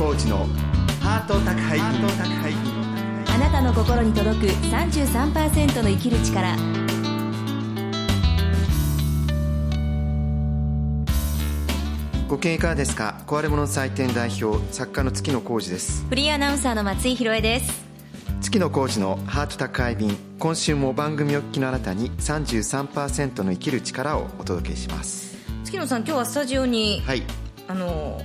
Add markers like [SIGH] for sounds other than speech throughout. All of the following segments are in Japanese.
コーチのハート宅配便あなたの心に届く33%の生きる力。ご機嫌いかがですか？壊れ物祭典代表作家の月野浩二です。フリーアナウンサーの松井宏恵です。月野浩二のハート宅配便今週も番組お聞きのあなたに33%の生きる力をお届けします。月野さん今日はスタジオに、はい。あの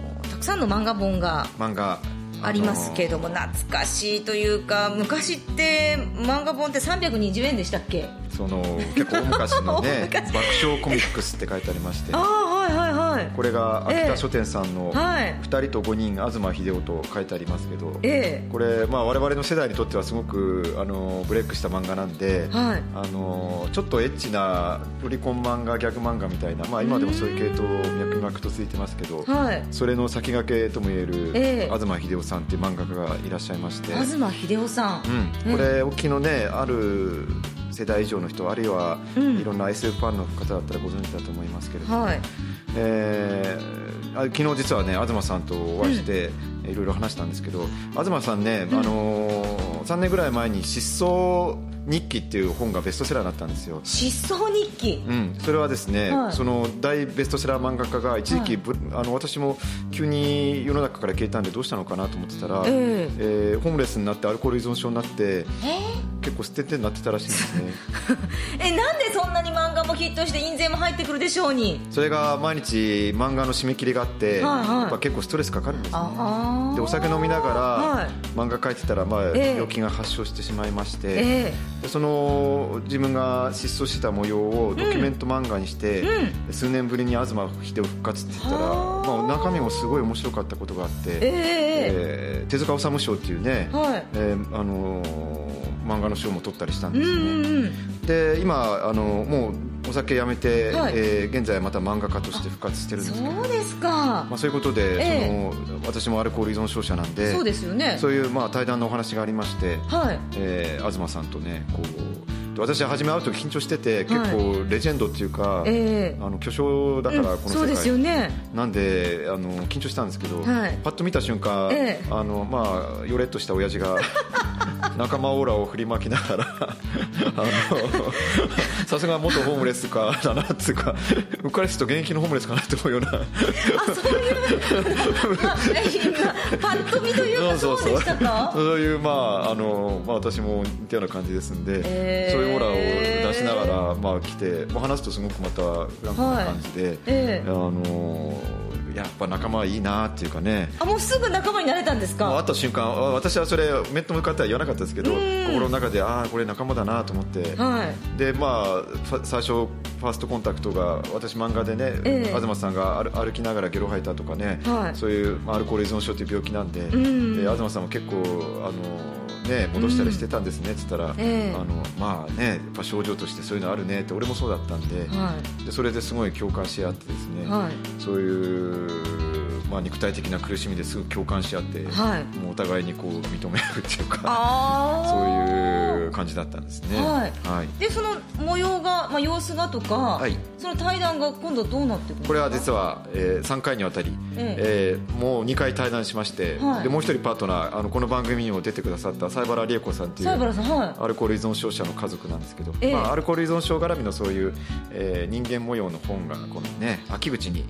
さんの漫画本が漫画。ありますけども、懐かしいというか昔って漫画本って320円でしたっけ？その結構大昔のね [LAUGHS] 爆笑コミックスって書いてありまして。ああはいはいはい。これが秋田書店さんのはい。2人と5人東秀夫と書いてありますけど、ええ。これ、まあ、我々の世代にとってはすごくあのブレイクした漫画なんで、はい。あのちょっとエッチなロリコン漫画ギャグ漫画みたいな、まあ、今でもそういう系統脈々と続いてますけど、はい。それの先駆けともいえる、ええ。東秀夫さんっていう漫画家がいらっしゃいまして、東秀夫さん、うん、これお聞きのねある世代以上の人あるいは、うん。いろんな SF ファンの方だったらご存知だと思いますけれども、はいえーあ昨日実はね東さんとお会いして、いろいろ話したんですけど東さんね、あのー3年ぐらい前に「失踪日記」っていう本がベストセラーになったんですよ。失踪日記。うん、それはですね、はい。その大ベストセラー漫画家が一時期、ぶあの私も急に世の中から消えたんでどうしたのかなと思ってたら、ええ。ーホームレスになってアルコール依存症になってえ？結構捨ててになってたらしいんですね。[LAUGHS] えなんでそんなに漫画もヒットして印税も入ってくるでしょうに？それが毎日漫画の締め切りがあって、はいはい。やっぱ結構ストレスかかるんですね。ああ。でお酒飲みながら、はい。漫画描いてたら、まあええ。病気が発症してしまいまして、えでその自分が失踪してた模様をドキュメント漫画にして、う数年ぶりに東秀夫復活って言ったら、はあ。まあ、中身もすごい面白かったことがあって、えええー手塚治虫賞っていうね、はい。えーあのー漫画の賞も取ったりしたんうんですね、うんうんで今あのもうお酒やめて、はい。えー現在また漫画家として復活してるんですけど。そうですか、まあ、そういうことで、えその私もアルコール依存症者なんでそうですよね。そういうまあ対談のお話がありまして、はい。えー東さんとねこう私は初め会う時緊張してて結構レジェンドっていうか、ええ。あの巨匠だからこの世界、そうですよね。なんであの緊張したんですけど、はい。パッと見た瞬間、ええ。あのまあよれっとした親父が [LAUGHS] 仲間オーラを振りまきながらあのさすが元ホームレスかだなっていうかうっかりすると現役のホームレスかなって思うような。あそういう、まあ、今パッと見というかそうでしたか？そういうまああの、まあ、私も似たような感じですんで、えー。そういうオーラを出しながら、まあ、来て、まあ、話すとすごくまたフランクな感じで、ええ。あのやっぱ仲間はいいなっていうかね。あもうすぐ仲間になれたんですか？もう会った瞬間あ私はそれ面と向かっては言わなかったですけどうん。心の中でああこれ仲間だなと思って、はい。でまあ最初ファーストコンタクトが私漫画でね、ええ。東さんが歩歩きながらゲロ吐いたとかね、はい。そういう、まあ、アルコール依存症という病気なんで,、ん。で東さんも結構あの、ね、戻したりしてたんですねって言ったら、ええ。あのまあねやっぱ症状としてそういうのあるねって俺もそうだったんで,、はでそれですごい共感し合ってですね、はい。そういう、まあ、肉体的な苦しみですぐ共感し合って、はい。もうお互いにこう認め合うっていうかああそういう感じだったんですね。はい。はい。でその模様が、まあ、様子がとか、はい。その対談が今度どうなってこれは実は、え3回にわたり、ええ。ーもう2回対談しまして、はい。でもう一人パートナーあのこの番組にも出てくださった西原理恵子さんっていうはい。アルコール依存症者の家族なんですけど、ええ。まあ、アルコール依存症絡みのそういう、えー人間模様の本がこのね秋口に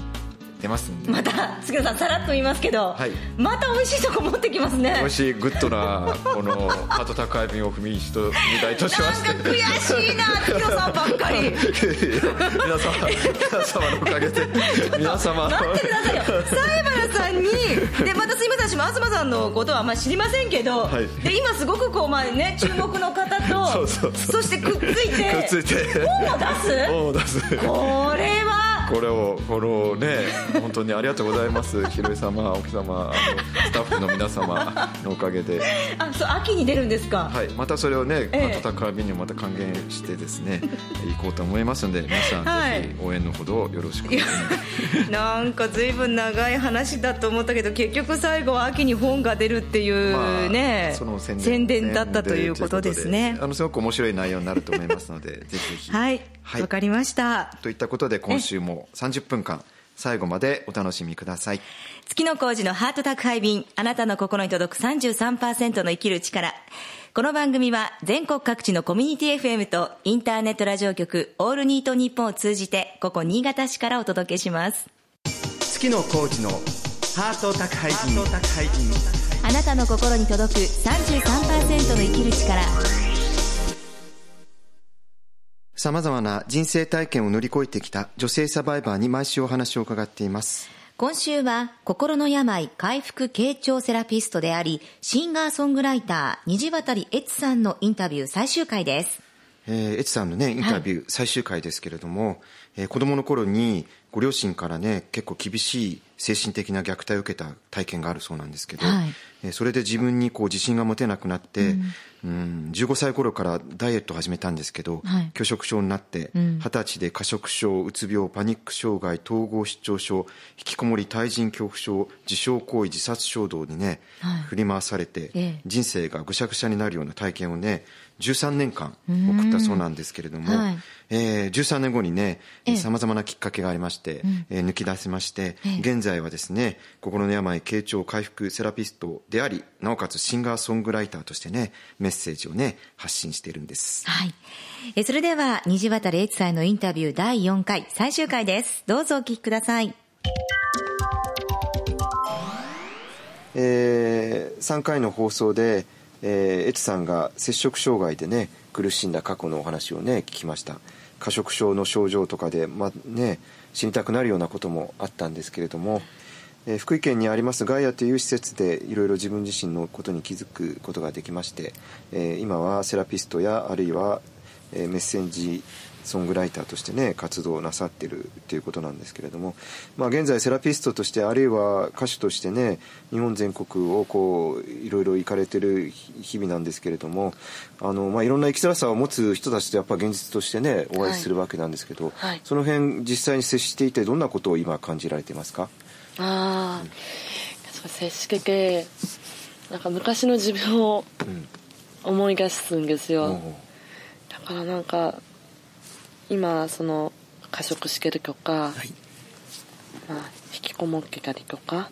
出ますんで、また杉野さんさらっと言いますけど、はい。また美味しいとこ持ってきますね。もしグッドなこのハ宅配便を踏み一踏み台としまして。なんか悔しいな杉野さんばっかり。皆様皆様のおかげで [LAUGHS] 皆様待ってくださいよ。西原さんにでまたすいません私も東さんのことはあんまり知りませんけど、はい。で今すごくこう、まあね、注目の方と [LAUGHS] そうそうそう。してくっついてくっついて。本を出す？本を出す。これはこれをこのね本当にありがとうございます。ひろい様青木様あのスタッフの皆様のおかげで、あそう秋に出るんですか、はい、またそれをねええ。ハート宅配便にもまた還元してですね [LAUGHS] 行こうと思いますので皆さん、はい。ぜひ応援のほどよろしくお願いします。なんか随分長い話だと思ったけど結局最後は秋に本が出るっていうね、その宣伝だったということですね。あのすごく面白い内容になると思いますのでぜひぜひ。はい。わ、はい。かりました。といったことで今週も30分間最後までお楽しみください。月の工事のハート宅配便あなたの心に届く33%の生きる力。この番組は全国各地のコミュニティ FM とインターネットラジオ局オールニートニッポンを通じてここ新潟市からお届けします。月の工事のハート宅配便。あなたの心に届く33%の生きる力さまざまな人生体験を乗り越えてきた女性サバイバーに毎週お話を伺っています。今週は心の病回復傾聴セラピストでありシンガーソングライター虹渡悦さんのインタビュー最終回です。えー、エツさんのねインタビュー最終回ですけれども、はい、えー、子供の頃にご両親からね結構厳しい精神的な虐待を受けた体験があるそうなんですけど、はい、えー、それで自分にこう自信が持てなくなって、うん。うん、15歳頃からダイエットを始めたんですけど、はい、拒食症になって二十、歳で過食症うつ病パニック障害統合失調症引きこもり対人恐怖症自傷行為自殺衝動にね、はい、振り回されて、ええ、人生がぐしゃぐしゃになるような体験をね13年間送ったそうなんですけれども、はい、えー、13年後にねさまざまなきっかけがありまして、えー、抜き出せまして、現在はですね心の病傾聴回復セラピストでありなおかつシンガーソングライターとしてねメッセージをね発信しているんです。はいえそれでは虹渡英知さんのインタビュー第4回最終回ですどうぞお聞きくださいえー、3回の放送でえー、エツさんが摂食障害でね苦しんだ過去のお話をね聞きました過食症の症状とかで、まあね、死にたくなるようなこともあったんですけれども、えー、福井県にありますガイアという施設でいろいろ自分自身のことに気づくことができまして、えー、今はセラピストやあるいは、えー、メッセンジソングライターとしてね活動なさってるということなんですけれども、まあ、現在セラピストとしてあるいは歌手としてね日本全国をこういろいろ行かれてる日々なんですけれどもあの、まあ、いろんな生きづらさを持つ人たちとやっぱ現実としてねお会いするわけなんですけど、はい。はい、その辺実際に接していてどんなことを今感じられてますか？ああ、うん、接しててなんか昔の自分を思い出すんですよ、うん、だからなんか今その過食してるとか、はい、まあ、引きこもってたりとか、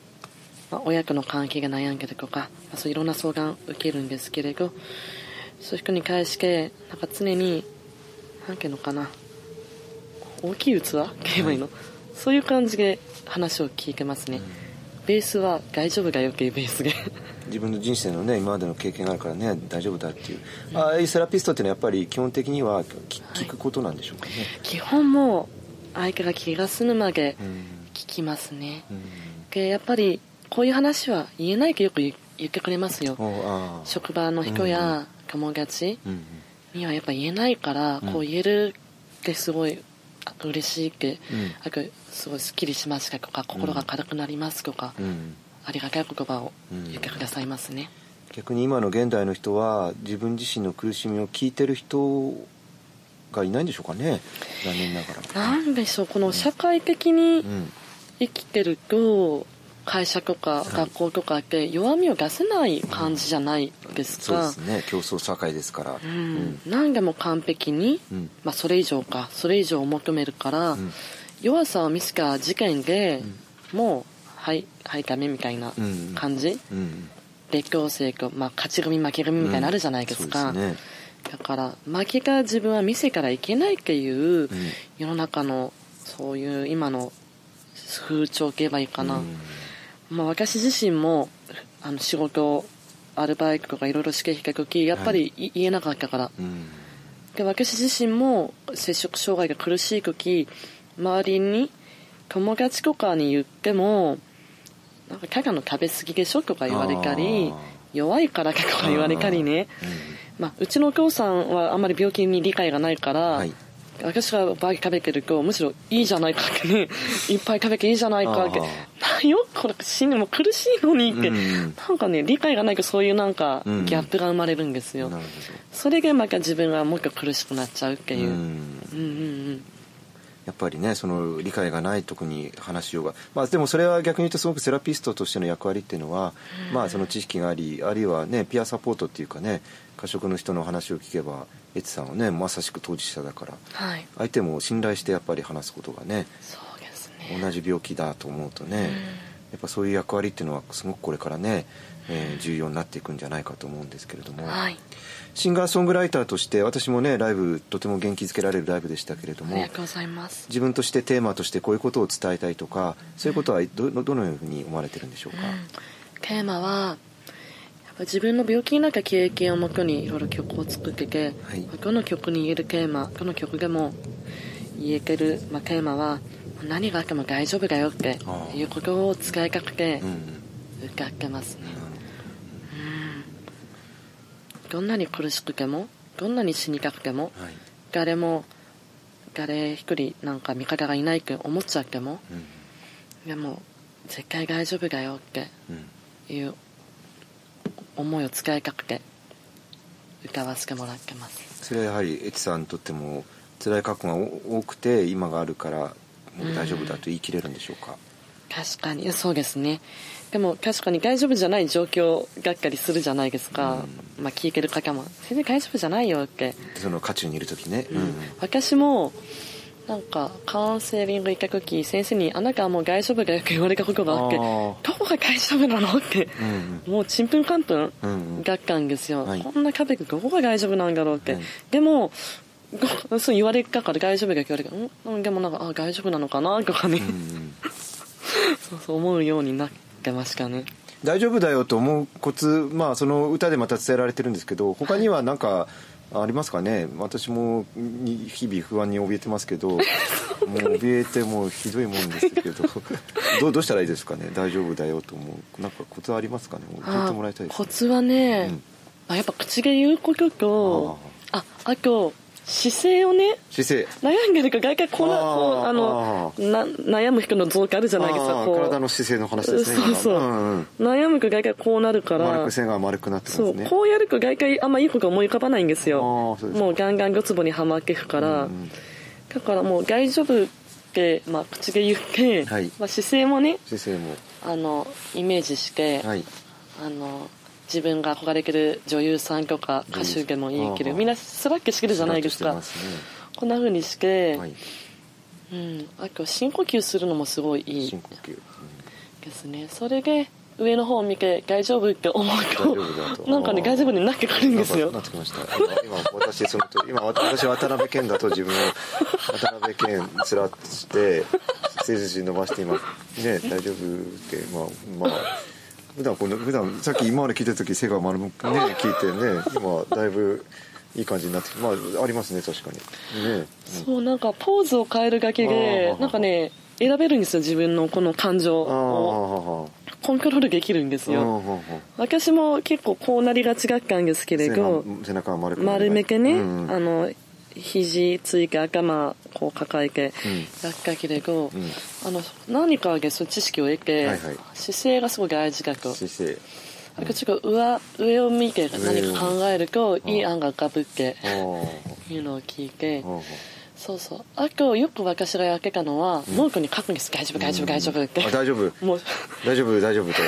まあ、親との関係が悩んでるとか、まあ、そういろんな相談受けるんですけれどそういう人に対してなんか常に何ていうのかな大きい器？言えばいいの、はい、そういう感じで話を聞いてますね、うん、ベースは大丈夫だよっていうベースで。自分の人生のね今までの経験があるからね大丈夫だっていう、うん、ああいうセラピストっていうのはやっぱり基本的には聞くことなんでしょうかね、はい、基本も相手が気が済むまで聞きますね、うん、でやっぱりこういう話は言えないとよく言ってくれますよ。職場の人や友達にはやっぱ言えないから、こう言えるってすごい嬉しいって、うん、すごいすっきりしましたとか心が軽くなりますとか、うん。ありがたい言葉を言ってくださいますね、うん、逆に今の現代の人は自分自身の苦しみを聞いてる人がいないんでしょうかね残念ながら。なんでしょうこの社会的に生きてると、会社とか学校とかって弱みを出せない感じじゃないですか、うん、そうですね。競争社会ですから、うん、何でも完璧に、うん、まあ、それ以上か。それ以上を求めるから、弱さを見つか事件で、もうはいはいダメみたいな感じ、うん、劣等生と、まあ、勝ち組負け組みたいなのあるじゃないですか、うね、だから負けた自分は見せからいけないっていう世の中のそういう今の風潮って言えばいいかな、まあ、私自身もあの仕事アルバイトとかいろいろ試験した時やっぱり、はい、言えなかったから、で私自身も摂食障害が苦しい時周りに友達とかに言ってもなんかキャの食べ過ぎでしょとか言われたり弱いからとか言われたりね、まあ、うちのお父さんはあんまり病気に理解がないから、はい、私がバー食べてるとむしろいいじゃないかって。ねいっぱい食べていいじゃないかって。なよこれ死ぬも苦しいのにって、うん、なんかね理解がないとそういうなんかギャップが生まれるんですよ、うん、それでまた自分はもう一回苦しくなっちゃうっていう、うん、うんうんやっぱりねその理解がないとこに話しようが、まあ、でもそれは逆に言うとすごくセラピストとしての役割っていうのは、まあ、その知識がありあるいはねピアサポートっていうかね過食の人の話を聞けばエツさんはねまさしく当事者だから、はい、相手も信頼してやっぱり話すことがねそうです同じ病気だと思うとね、やっぱそういう役割っていうのはすごくこれからね、えー、重要になっていくんじゃないかと思うんですけれども、はい、シンガーソングライターとして私もねライブとても元気づけられるライブでしたけれども自分としてテーマとしてこういうことを伝えたいとかそういうことはどどのように思われてるんでしょうか、うん、テーマは自分の病気になった経験をもとにいろいろ曲を作ってて、はい、この曲に言えるテーマこの曲でも言えてる、まあ、テーマは何があっても大丈夫だよっていうことを使いかけて歌ってますね、うん、どんなに苦しくてもどんなに死にたくても、はい、誰も誰一人なんか味方がいないって思っちゃっても、うん、でも絶対大丈夫だよっていう思いを使いかけて歌わせてもらってます。それはやはりエチさんにとっても辛い過去が多くて今があるからもう大丈夫だと言い切れるんでしょうか、うん、確かに。そうですねでも確かに大丈夫じゃない状況がっかりするじゃないですか、うん、まあ聞いてる方も全然大丈夫じゃないよって。その渦中にいる時ね、うん、私もなんかカウンセリング行った時先生に「あなたはもう大丈夫だよ」って言われたことがあって「どこが大丈夫なの?」って、うんうん、もうちんぷんかんぷんがっかんですよ、はい、こんな壁どこが大丈夫なんだろうって、はい、でもそう言われたから大丈夫か言われたからでもなんかあ大丈夫なのかな？とかね、うんうん、[LAUGHS] そうそう思うようになってましたね。大丈夫だよと思うコツまあその歌でまた伝えられてるんですけど他には何かありますかね？私も日々不安に怯えてますけど [LAUGHS] もう怯えてもうひどいもんですけど [LAUGHS] どうどうしたらいいですかね？大丈夫だよと思うなんかコツありますかね？教えてもらいたいです、コツはね、うん、あやっぱ口で言うこととああと姿勢をね姿勢。悩んでるか外界こうなこうあのな悩む人の増加あるじゃないですか体の姿勢の話ですねそうそう、うんうん、悩むか外界こうなるから丸く線が丸くなってますね。そう。こうやるか外界あんまいいこと思い浮かばないんですよ。もうガンガンごつぼにはまっていくから、うん、だからもう大丈夫って、まあ、口で言って、はい、まあ、姿勢もね姿勢も。あのイメージして、はい、あの自分が憧れてる女優さんとか歌手でもいいけどみんなスラッケしてるじゃないですか、ね、こんなふうにして、はい、うん、あと深呼吸するのもすごいいい。深呼吸、うん、ですね。それで上の方を見て大丈夫って思うとなんかね大丈夫になってくるんですよ。なってきました。[LAUGHS] 今私その今私渡辺謙だと自分を [LAUGHS] 渡辺謙つらして背筋伸ばして今ね大丈夫ってまあまあ普段この普段さっき今まで聞いた時背が丸くね聞いてね今だいぶいい感じになってまあありますね確かに。ね、うん、そうなんかポーズを変えるだけでなんかね選べるんですよ自分のこの感情を。コントロールできるんですよ。私も結構こうなりがちがったんですけれど背中丸丸めてね、うん、あの肘ついて頭こう抱えてやったけれど、うん、あの何かでそう知識を得て、はいはい、姿勢がすごい大事だと。姿勢。うん、ちょっと上上を見て何か考えるといい案が浮かぶっていうのを聞いて。そうそう。あとよく私がやってたのは、うん、ノートに書くんです。大丈夫大丈夫大丈夫って、大丈夫。もう。大丈夫大丈夫と。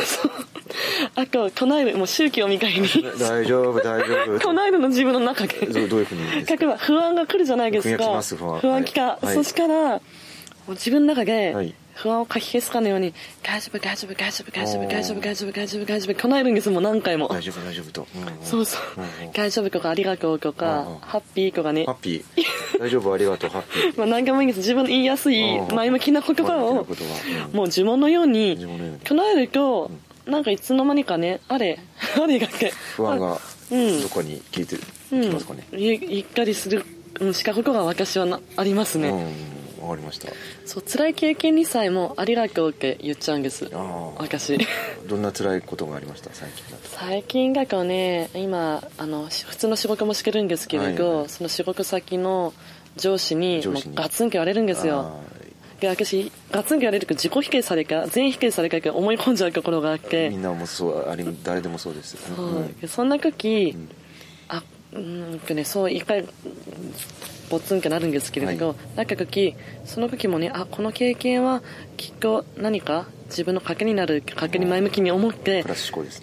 [LAUGHS] あと唱えるもう宗教みたいに。大丈夫大丈夫 [LAUGHS] 唱えるの自分の中で。どういうふうに例えば不安が来るじゃないですか。不安。来た、はい、そしたらもう自分の中で不安をかき消すかのように大丈夫大丈夫大丈夫大丈夫大丈夫大丈夫大丈夫大丈夫唱えるんですもう何回も。大丈夫大丈夫。と、そうそう、大丈夫とかありがとうとか、ハッピーとかね。ハッピー。大丈夫ありがとうハッピー。[LAUGHS] まあ何回もいいんです自分の言いやすい前向きな言葉をもう呪文のように唱えると、なんかいつの間にかねあれ [LAUGHS] あれがけ不安がどこに聞いてる、ますかね、うん、言ったりするしかことが私はなありますねわ、かりました。そう辛い経験にさえもありがとうって言っちゃうんです。私。どんな辛いことがありました？最近だと。最近だとね今あの普通の仕事もしてるんですけれど、はいはい、その仕事先の上司にもうガツンと言われるんですよ。で私ガツンと言われると自己否定されか全否定されか思い込んじゃうところがあって。みんなもそうあり誰でもそうですそう、うん、そんな時、うん、あうんとねそう一回ボツンってなるんですけれど、はい、なんか時その時もねあこの経験はきっと何か自分の賭けになる賭けに前向きに思って、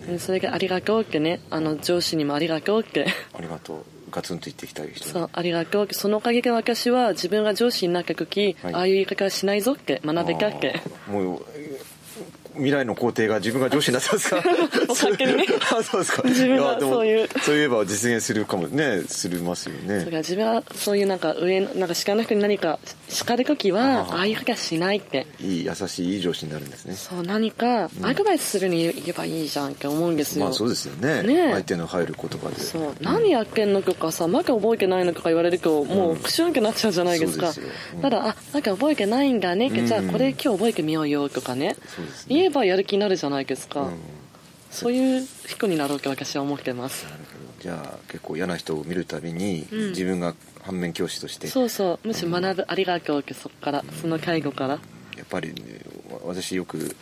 ね。それがありがとうってねあの上司にもありがとうって。ありがとうガツンと言ってきた人そうありがとうそのおかげで私は自分が上司になった時、はい、ああいう言い方はしないぞって学べたっけもう未来の皇帝が自分が上司になってますか？[LAUGHS] 勝手にね。あそうですか。自分がそういう。そういえば実現するかもねするますよね。そうか自分はそういうなんか上なんか下の人に何か叱る時はああ。いうふうにはしないって。いい優しいいい上司になるんですね。そう何かアドバイスするに言えばいいじゃんって思うんですよ、まあそうですよね。ね。相手の入る言葉で。そう、何やってんのとかさまだ覚えてないのとか言われるともうクシュンってなっちゃうじゃないですか、うん、ただあなんか覚えてないんだねじゃあこれ今日覚えてみようよとかね、ね、言えばやる気になるじゃないですか、うん、そういう人になろうと私は思ってます。じゃあ結構嫌な人を見るたびに、うん、自分が反面教師として。そうそう。むしろ学ぶ、ありがとうってそこから、その介護から。やっぱり、ね、私よく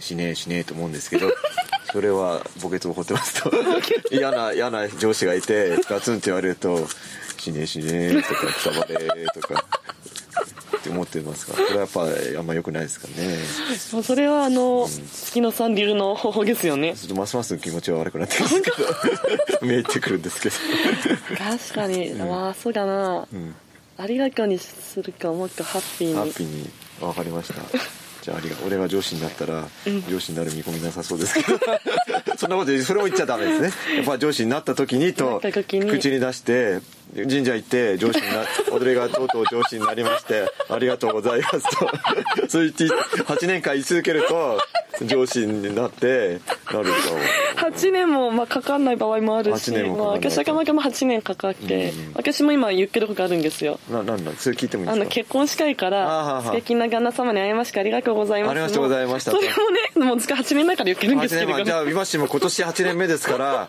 しねえしねえと思うんですけど [LAUGHS] それは墓穴を掘ってますと。[LAUGHS] 嫌な嫌な上司がいてガツンって言われると「しねえしねえ」とか「くたばれ」とかって思ってますかそれはやっぱあんまよくないですかね。それはあの、うん、月野さん流の方法ですよね。ちょっとますます気持ちは悪くなってますけど。見えってくるんですけど。確かに、うん、まあそうだな、うん、ありがとうにするかもっとハッピーに。ハッピーに。分かりました。じゃあありが俺が上司になったら、上司になる見込みなさそうですけど。そんなことそれを言っちゃダメですね。やっぱ上司になった時にと口に出して神社行って上司にな踊りがとうとう上司になりまして [LAUGHS] ありがとうございますと。[LAUGHS] そう言って8年間言い続けると上司になってなると。8年もまあかかんない場合もあるし年もまあ、私はまも8年かかって、うん、私も今言ってることあるんですよ。ななんだそれ聞いてもいいですか？あの結婚したいから素敵な旦那様に会いましてありがとうございます。ありがとうございました。それもねもう8年前から言ってるんですけど。じゃあ今しも今年8年目ですから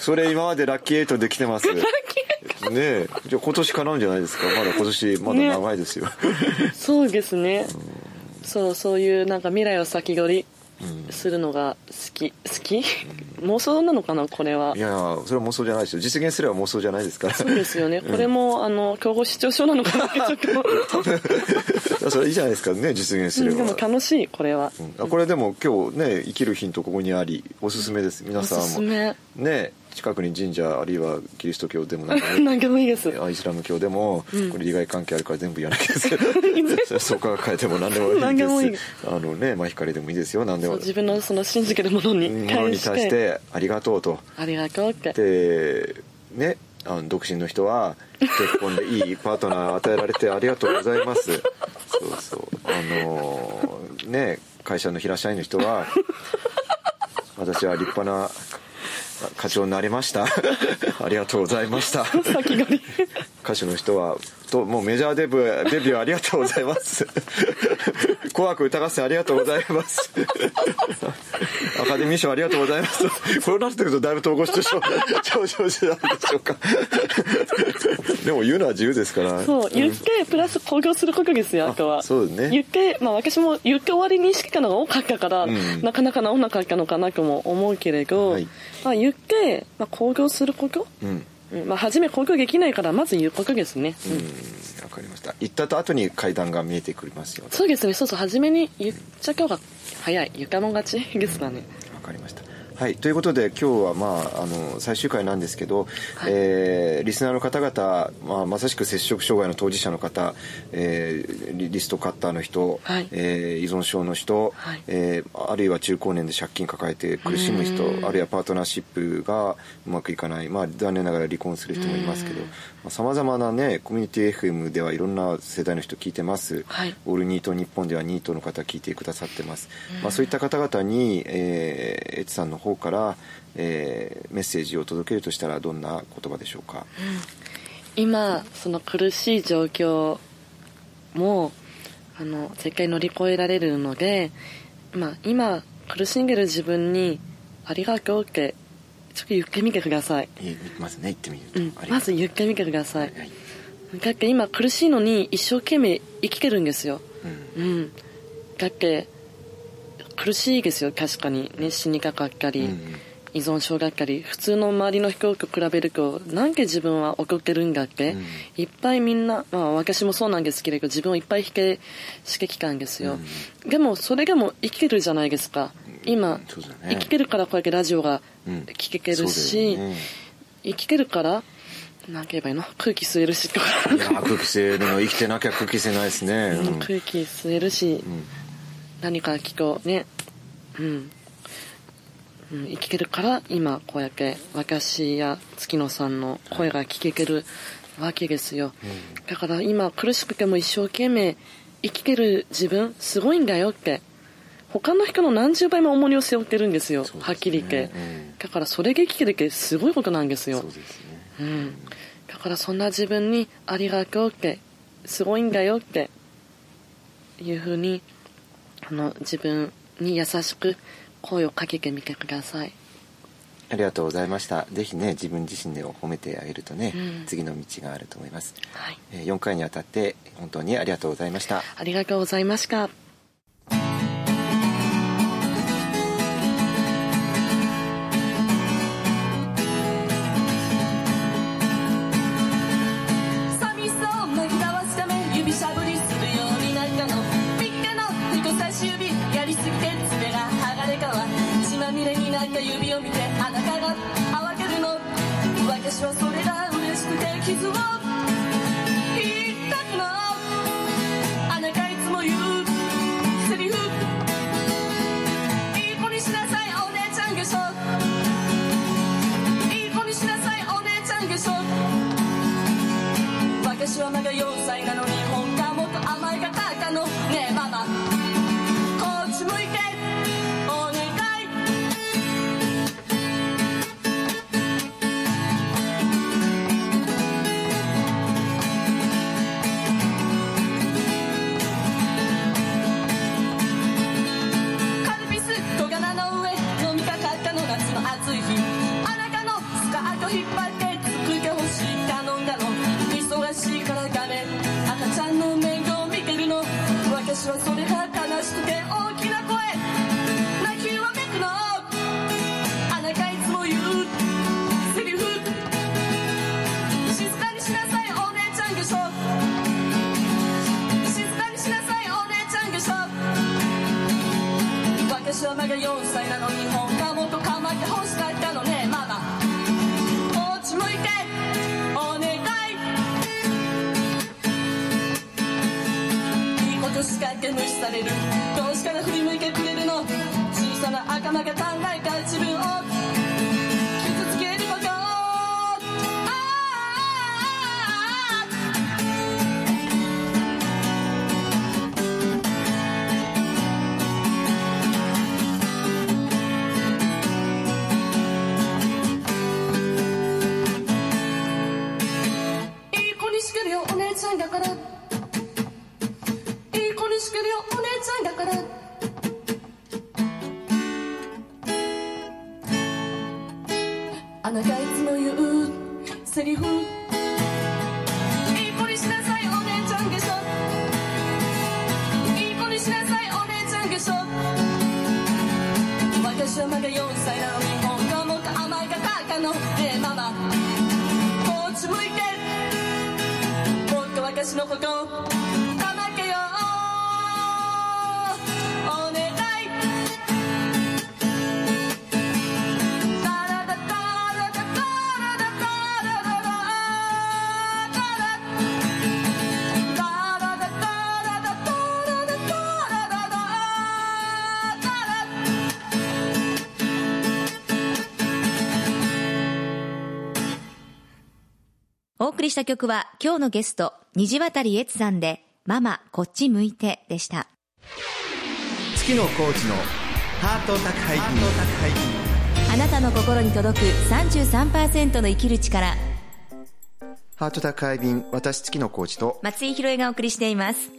それ今までラッキーエイトできてます。ラッキーねえ。じゃあ今年かなうんじゃないですか？まだ今年まだ長いですよ、ね、[LAUGHS] そうですね、うん、そうそういうなんか未来を先取りするのが好き。好き？妄想なのかな？これは。いやそれは妄想じゃないですよ。実現すれば妄想じゃないですか。らそうですよね。これも、うん、あの競合失調症なのかなってちょっと。[LAUGHS] それいいじゃないですかね実現すれば、うん、でも楽しいこれは、うん、これでも今日ね生きるヒントここにありおすすめです。皆さんも。ね近くに神社あるいはキリスト教でもなんか [LAUGHS] 何でもいいです。イスラム教でも、これ利害関係あるから全部言わなきゃです。けどそこが変えても何でもいいですあのね真光でもいいですよ何でも自分のその信じてるものにものに対してありがとうとありがとうってでねあの独身の人は結婚でいいパートナー与えられてありがとうございますそうそうあのー、ね会社の平社員の人は私は立派な課長になりました。[LAUGHS] ありがとうございました。[LAUGHS] [LAUGHS] 歌手の人はともうメジャーデビュー [LAUGHS] デビューありがとうございます。紅白歌合戦ありがとうございます。[LAUGHS] アカデミー賞ありがとうございます。これなってくるとだいぶ統合失調症 [LAUGHS] 症状なんでしょうか。でも言うのは自由ですから。そう言ってプラス興行することですよあとは。そうですね。言ってまあ私も言って終わりに意識かのが多かったから、うん、なかなか治んなかったのかなとも思うけれど、はい、まあ言って、まあ、興行すること、うんまあ、初め公共できないからまず言うことですね。うん。わかりました。行った後に階段が見えてくりますよそうですね。そうそう。初めに言っちゃった方が早い。床も勝ちですかね。わかりましたはい、ということで今日は、まあ、あの最終回なんですけど、はい、えー、リスナーの方々、まあ、まさしく摂食障害の当事者の方、えー、リストカッターの人、はい、えー、依存症の人、はい、えー、あるいは中高年で借金抱えて苦しむ人あるいはパートナーシップがうまくいかない、まあ、残念ながら離婚する人もいますけどさまざ、まな、ね、コミュニティ FM ではいろんな世代の人聞いてます、はい、オールニート日本ではニートの方聞いてくださってます、まあ、そういった方々に、えー、エツさんの方から、えー、メッセージを届けるとしたらどんな言葉でしょうか、うん、今その苦しい状況もあの絶対乗り越えられるので、まあ、今苦しんでる自分にありがとうってちょっと言ってみてください。まずね言ってみると、うん、まず言ってみてください、はい、だって今苦しいのに一生懸命生きてるんですよ、うん、うん、だって苦しいですよ確かに。ね死にかかったり、うん依存症だったり普通の周りの人と比べるとなんで自分は怒ってるんだって、うん、いっぱいみんな、まあ、私もそうなんですけれど自分をいっぱい否定してきたんですよ、うん、でもそれでも生きてるじゃないですか。今、ね、生きてるからこうやってラジオが聞けてるし、ね、生きてるからなんて言えばいいの？空気吸えるしとか。空気吸えるの生きてなきゃ空気吸えないですね、うん、空気吸えるし、うん、何かきっとねうん。うん、生きてるから今こうやって私や月野さんの声が聞けてるわけですよ、うん、だから今苦しくても一生懸命生きてる自分すごいんだよって。他の人の何十倍も重荷を背負ってるんですよ、ね、はっきり言って、うん、だからそれが生きてるってすごいことなんですよ、ね、うん、だからそんな自分にありがとうってすごいんだよっていうふうにあの自分に優しく声をかけてみてください。ありがとうございました。ぜひね自分自身で褒めてあげるとね、うん、次の道があると思います、はい、えー、4回にわたって本当にありがとうございました。ありがとうございましたそれが悲しくて大きいお送りした曲は今日のゲスト、虹渡悦さんで、ママこっち向いてでした。月野コーチのハート宅配便。あなたの心に届く33%の生きる力。ハート宅配便、私月野コーチと松井宏恵がお送りしています。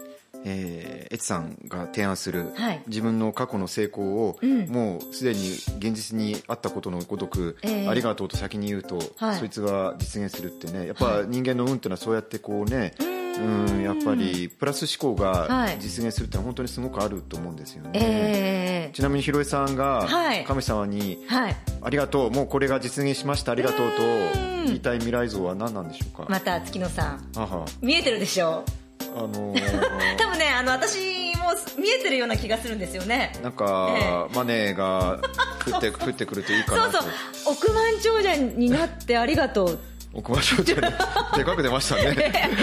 えー、エツさんが提案する、はい、自分の過去の成功を、うん、もうすでに現実にあったことのごとく、えー、ありがとうと先に言うと、はい、そいつが実現するってねやっぱ人間の運っていうのはそうやってこうね、うん。やっぱりプラス思考が実現するってのは本当にすごくあると思うんですよね、えー、ちなみにひろえさんが神様に、はい、ありがとうもうこれが実現しましたありがとうと言いたい未来像は何なんでしょうか？また月野さん。見えてるでしょ？あのー、[LAUGHS] 多分ねあの私も見えてるような気がするんですよね。なんか、ええ、マネーが降って [LAUGHS] 降ってくるといいかなそうそう。億万長者になってありがとう奥間商店でかく出ましたね。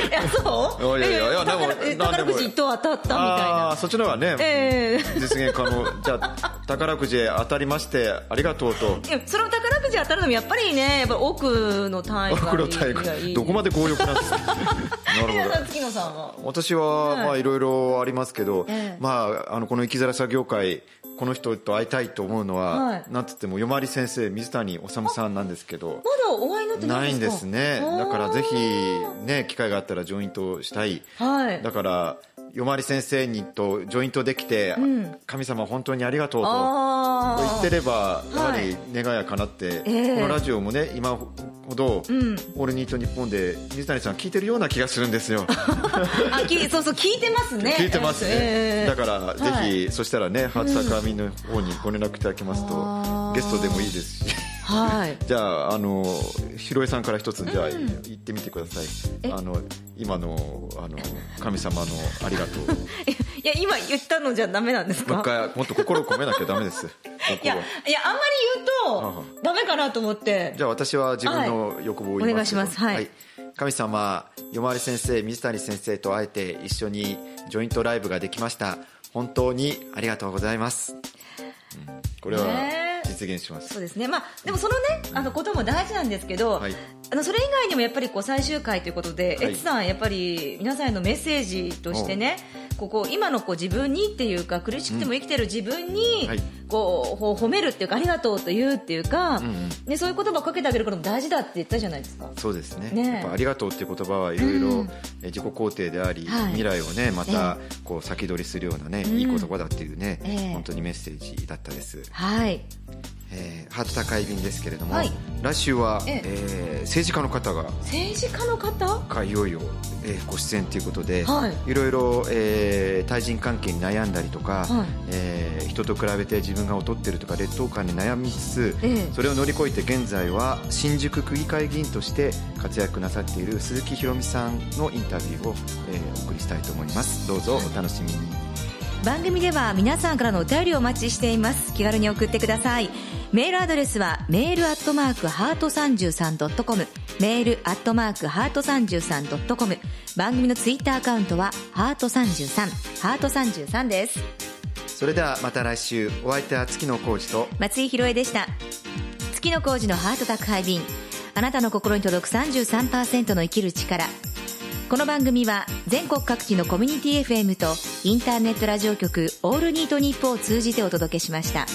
いやそう？いやいやいやでも宝宝くじ一等当たったみたいな。そっちの方がね、ええ。実現可能。じゃあ宝くじ当たりましてありがとうと。いやその宝くじ当たるのもやっぱりねやっぱ奥の単位がいい黒体がいいどこまで強欲なんですか？[LAUGHS] なるほど。月野さんは。私ははいまあいろいろありますけど、ええ。まああのこの生きづらさ業界この人と会いたいと思うのは、はい。なんつっても夜回り先生水谷治さんなんですけどまだお会いになってなないいんですすねだからぜひね機会があったらジョイントしたい。はい。だから夜回り先生にとジョイントできて、ん。神様本当にありがとうとあ言ってればやははい。り願いが叶って、ええ。このラジオもね今ほど、ん。オールニートニッポンで水谷さん聞いてるような気がするんですよ。[LAUGHS] あきそうそう聞いてますね。聞いてますね、ええだからぜひ、そしたらねハーツサカーミンの方にご連絡いただきますと、ゲストでもいいですし。はい。[LAUGHS] じゃああのひろえさんから一つじゃあ、言ってみてください。あの今のあの神様の [LAUGHS] ありがとう。もいや今言ったのじゃダメなんですか？う一回もっと心を込めなきゃダメです。[LAUGHS] いやいやあんまり言うとダメかなと思って。じゃあ私は自分の欲望を言います。はいお願いします。はい。神様夜回り先生水谷先生と会えて一緒にジョイントライブができました。本当にありがとうございます、うん。これは実現します、そうですね。まあでもそのねあのことも大事なんですけど、はい。あのそれ以外にもやっぱりこう最終回ということで、はい。エツさんやっぱり皆さんへのメッセージとしてねここ今のこう自分にっていうか苦しくても生きてる自分にはいこうほ褒めるっていうかありがとうと言うっていうか、んうん。ね、そういう言葉をかけてあげることも大事だって言ったじゃないですか。そうですね。ね。えやっぱありがとうっていう言葉はいろいろえ自己肯定であり、はい。未来をねまたこう先取りするようなね、ん。いい言葉だっていうね、ええ。本当にメッセージだったです、はい。えーハート高い便ですけれども、はい。来週は、ええ。えー政治家の方が政治家の方？がいよいよ、えーご出演ということで、はい。いろいろ、えー対人関係に悩んだりとか、はい。えー人と比べて自分が劣ってるとか劣等感に悩みつつ、ええ。それを乗り越えて現在は新宿区議会議員として活躍なさっている鈴木ひろみさんのインタビューを、えーお送りしたいと思います。どうぞお楽しみに、番組では皆さんからのお便りをお待ちしています。気軽に送ってください。メールアドレスはメールアットマークハート 33.com メールアットマークハート 33.com 番組のツイッターアカウントはハート33ハート33ですそれではまた来週。お相手は月野浩二と松井宏恵でした。月野浩二のハート宅配便。あなたの心に届く33%の生きる力。この番組は全国各地のコミュニティ FM とインターネットラジオ局オールニートニッポを通じてお届けしました。